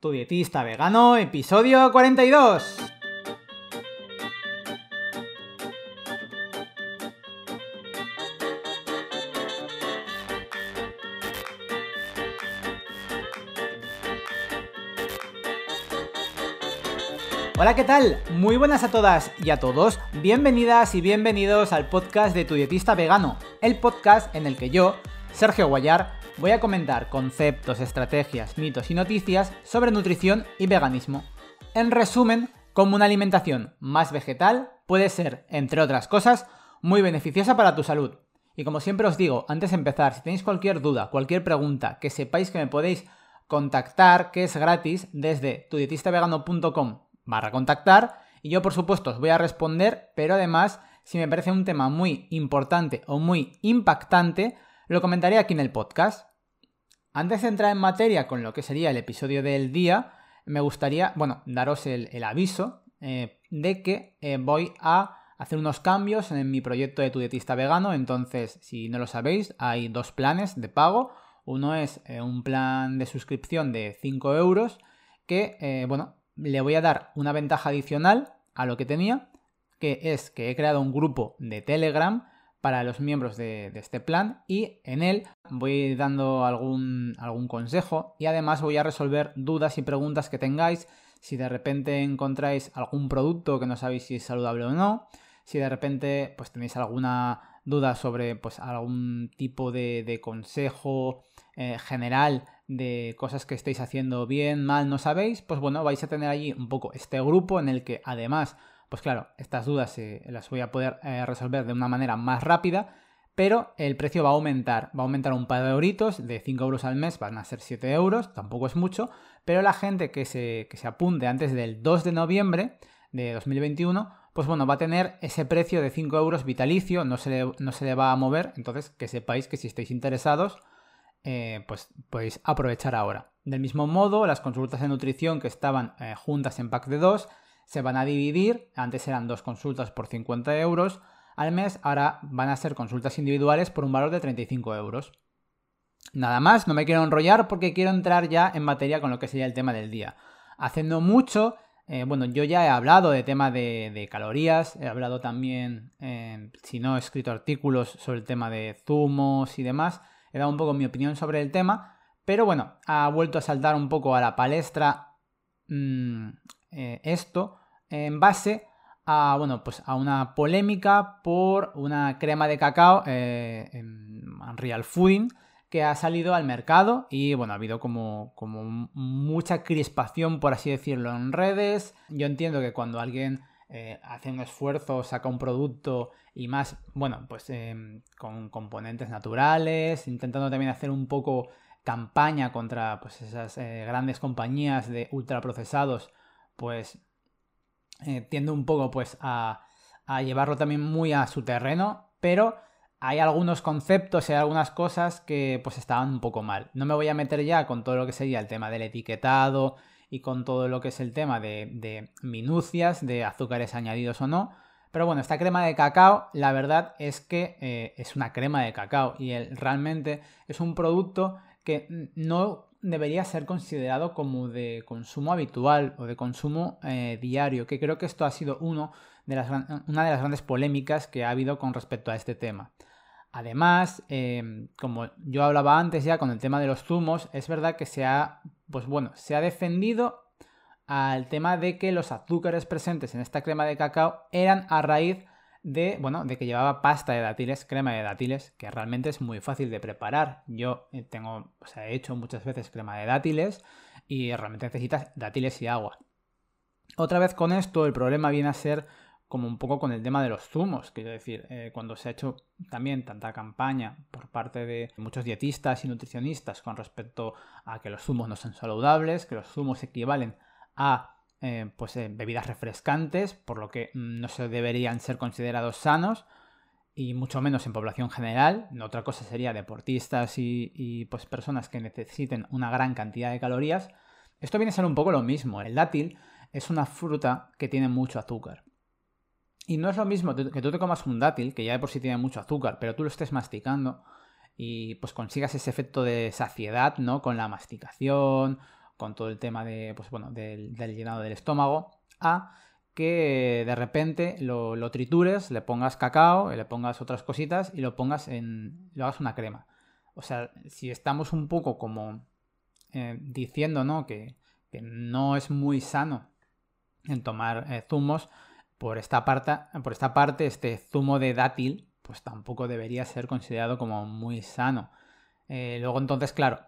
Tu dietista vegano, episodio 42. Hola, ¿qué tal? Muy buenas a todas y a todos. Bienvenidas y bienvenidos al podcast de Tu dietista vegano, el podcast en el que yo, Sergio Guayar, voy a comentar conceptos, estrategias, mitos y noticias sobre nutrición y veganismo. En resumen, cómo una alimentación más vegetal puede ser, entre otras cosas, muy beneficiosa para tu salud. Y como siempre os digo, antes de empezar, si tenéis cualquier duda, cualquier pregunta, que sepáis que me podéis contactar, que es gratis, desde tudietistavegano.com barra contactar, y yo por supuesto os voy a responder, pero además, si me parece un tema muy importante o muy impactante, lo comentaré aquí en el podcast. Antes de entrar en materia con lo que sería el episodio del día, me gustaría, bueno, daros el, aviso eh, de que eh, voy a hacer unos cambios en mi proyecto de tu vegano. Entonces, si no lo sabéis, hay dos planes de pago. Uno es eh, un plan de suscripción de 5 euros que, bueno, le voy a dar una ventaja adicional a lo que tenía, que es que he creado un grupo de Telegram para los miembros de, este plan y en él voy dando algún, algún consejo y además voy a resolver dudas y preguntas que tengáis. Si de repente encontráis algún producto que no sabéis si es saludable o no, si de repente pues tenéis alguna duda sobre pues algún tipo de, consejo eh, general de cosas que estéis haciendo bien, mal, no sabéis, pues bueno, vais a tener allí un poco este grupo en el que además pues claro, estas dudas las voy a poder eh, resolver de una manera más rápida, pero el precio va a aumentar. Va a aumentar un par de euritos, de 5 euros al mes van a ser 7 euros, tampoco es mucho, pero la gente que se, se apunte antes del 2 de noviembre de 2021, pues bueno, va a tener ese precio de 5 euros vitalicio, no se le, no se le va a mover, entonces que sepáis que si estáis interesados, eh, pues podéis aprovechar ahora. Del mismo modo, las consultas de nutrición que estaban eh, juntas en pack de 2 se van a dividir, antes eran dos consultas por 50 euros al mes, ahora van a ser consultas individuales por un valor de 35 euros. Nada más, no me quiero enrollar porque quiero entrar ya en materia con lo que sería el tema del día. Haciendo mucho, eh, bueno, yo ya he hablado de tema de, calorías, he hablado también, eh, si no he escrito artículos sobre el tema de zumos y demás, he dado un poco mi opinión sobre el tema, pero bueno, ha vuelto a saltar un poco a la palestra mm, eh, esto en base a, bueno, pues a una polémica por una crema de cacao eh, en Real Fooding que ha salido al mercado y bueno, ha habido como, como mucha crispación, por así decirlo, en redes. Yo entiendo que cuando alguien eh, hace un esfuerzo, saca un producto y más, bueno, pues con componentes naturales, intentando también hacer un poco campaña contra pues, esas grandes compañías de ultraprocesados pues eh, tiende un poco pues a, llevarlo también muy a su terreno, pero hay algunos conceptos y algunas cosas que pues estaban un poco mal. No me voy a meter ya con todo lo que sería el tema del etiquetado y con todo lo que es el tema de, minucias, de azúcares añadidos o no. Pero bueno, esta crema de cacao, la verdad es que eh, es una crema de cacao y realmente es un producto que no debería ser considerado como de consumo habitual o de consumo eh, diario, que creo que esto ha sido uno de las, una de las grandes polémicas que ha habido con respecto a este tema. Además, em, como yo hablaba antes ya con el tema de los zumos, es verdad que se ha, pues bueno, se ha defendido al tema de que los azúcares presentes en esta crema de cacao eran a raíz de, bueno, de que llevaba pasta de dátiles, crema de dátiles, que realmente es muy fácil de preparar. Yo eh, tengo, o sea, he hecho muchas veces crema de dátiles y realmente necesitas dátiles y agua. Otra vez con esto, el problema viene a ser como un poco con el tema de los zumos. Quiero decir, eh, cuando se ha hecho también tanta campaña por parte de muchos dietistas y nutricionistas con respecto a que los zumos no son saludables, que los zumos equivalen a eh, pues, eh, bebidas refrescantes, por lo que mm, no se deberían ser considerados sanos y mucho menos en población general. Otra cosa sería deportistas y, pues personas que necesiten una gran cantidad de calorías. Esto viene a ser un poco lo mismo. El dátil es una fruta que tiene mucho azúcar. Y no es lo mismo que tú te comas un dátil, que ya de por sí tiene mucho azúcar, pero tú lo estés masticando y pues consigas ese efecto de saciedad, ¿no? Con la masticación con todo el tema de, pues, bueno, del, llenado del estómago, a que de repente lo, tritures, le pongas cacao, le pongas otras cositas y lo pongas en. lo hagas una crema. O sea, si estamos un poco como eh, diciendo, ¿no? Que, no es muy sano en tomar eh, zumos, por esta, parte, por esta parte, este zumo de dátil, pues tampoco debería ser considerado como muy sano. Eh, luego entonces, claro,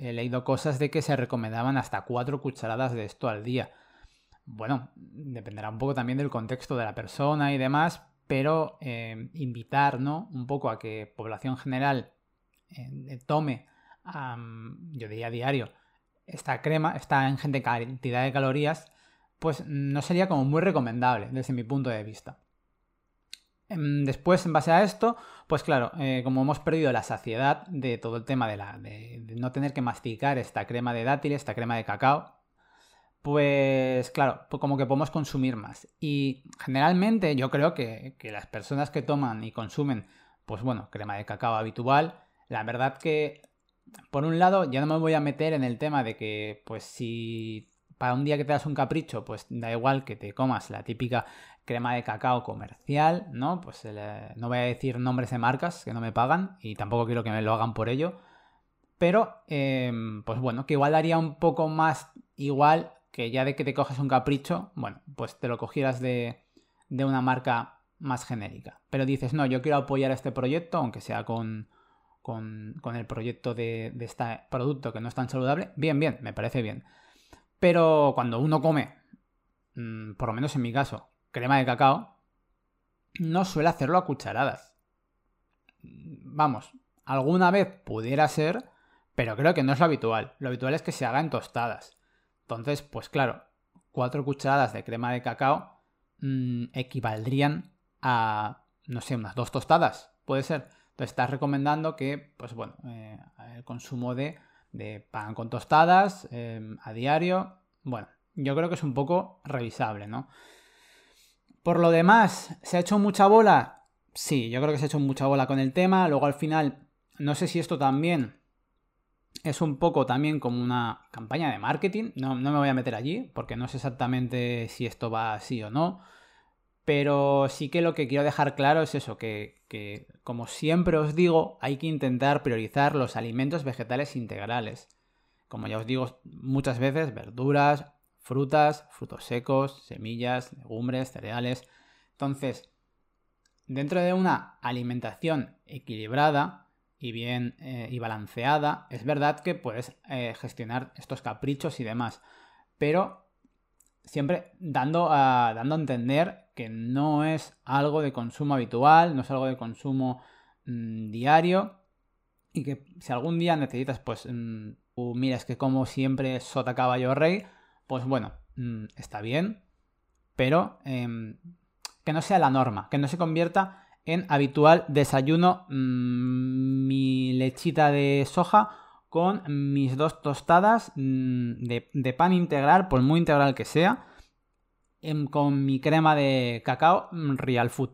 he leído cosas de que se recomendaban hasta cuatro cucharadas de esto al día. Bueno, dependerá un poco también del contexto de la persona y demás, pero eh, invitar ¿no? un poco a que población general eh, tome, yo diría diario, esta crema, esta ingente cantidad de calorías, pues no sería como muy recomendable desde mi punto de vista. Em, después, en base a esto, pues claro, eh, como hemos perdido la saciedad de todo el tema de, la, de, no tener que masticar esta crema de dátil, esta crema de cacao, pues claro, pues como que podemos consumir más. Y generalmente yo creo que, que, las personas que toman y consumen, pues bueno, crema de cacao habitual, la verdad que, por un lado, ya no me voy a meter en el tema de que, pues si para un día que te das un capricho, pues da igual que te comas la típica crema de cacao comercial, ¿no? Pues no voy a decir nombres de marcas que no me pagan y tampoco quiero que me lo hagan por ello. Pero, em, pues bueno, que igual daría un poco más igual que ya de que te coges un capricho, bueno, pues te lo cogieras de, de una marca más genérica. Pero dices, no, yo quiero apoyar este proyecto, aunque sea con, con, con el proyecto de, de este producto que no es tan saludable. Bien, bien, me parece bien. Pero cuando uno come, mm, por lo menos en mi caso, crema de cacao, no suele hacerlo a cucharadas. Vamos, alguna vez pudiera ser, pero creo que no es lo habitual. Lo habitual es que se haga en tostadas. Entonces, pues claro, cuatro cucharadas de crema de cacao mm, equivaldrían a, no sé, unas dos tostadas, puede ser. Entonces estás recomendando que, pues bueno, eh, el consumo de de pan con tostadas em, a diario. Bueno, yo creo que es un poco revisable, ¿no? Por lo demás, ¿se ha hecho mucha bola? Sí, yo creo que se ha hecho mucha bola con el tema. Luego al final, no sé si esto también es un poco también como una campaña de marketing. No, no me voy a meter allí porque no sé exactamente si esto va así o no. Pero sí que lo que quiero dejar claro es eso, que, como siempre os digo, hay que intentar priorizar los alimentos vegetales integrales. Como ya os digo muchas veces, verduras, frutas, frutos secos, semillas, legumbres, cereales. Entonces, dentro de una alimentación equilibrada y bien eh, y balanceada, es verdad que puedes eh, gestionar estos caprichos y demás. Pero siempre dando a, dando a entender que no es algo de consumo habitual, no es algo de consumo mm, diario y que si algún día necesitas, pues, mm, mira, es que como siempre sota caballo rey, pues bueno, mm, está bien, pero em, que no sea la norma, que no se convierta en habitual desayuno mi lechita de soja con mis dos tostadas mm, de, pan integral, por muy integral que sea, em, con mi crema de cacao mm, Real Food.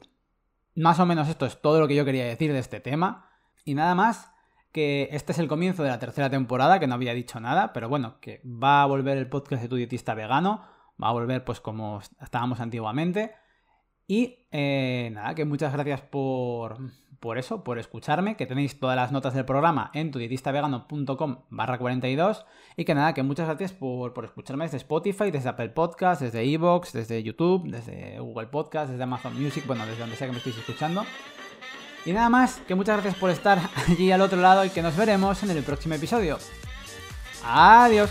Más o menos esto es todo lo que yo quería decir de este tema. Y nada más que este es el comienzo de la tercera temporada, que no había dicho nada, pero bueno, que va a volver el podcast de tu dietista vegano, va a volver pues como estábamos antiguamente. Y eh, nada, que muchas gracias por, por eso, por escucharme, que tenéis todas las notas del programa en tudietistavegano.com barra 42 y que nada, que muchas gracias por, escucharme desde Spotify, desde Apple Podcasts, desde Evox, desde YouTube, desde Google Podcasts, desde Amazon Music, bueno, desde donde sea que me estéis escuchando. Y nada más, que muchas gracias por estar allí al otro lado y que nos veremos en el próximo episodio. Adiós.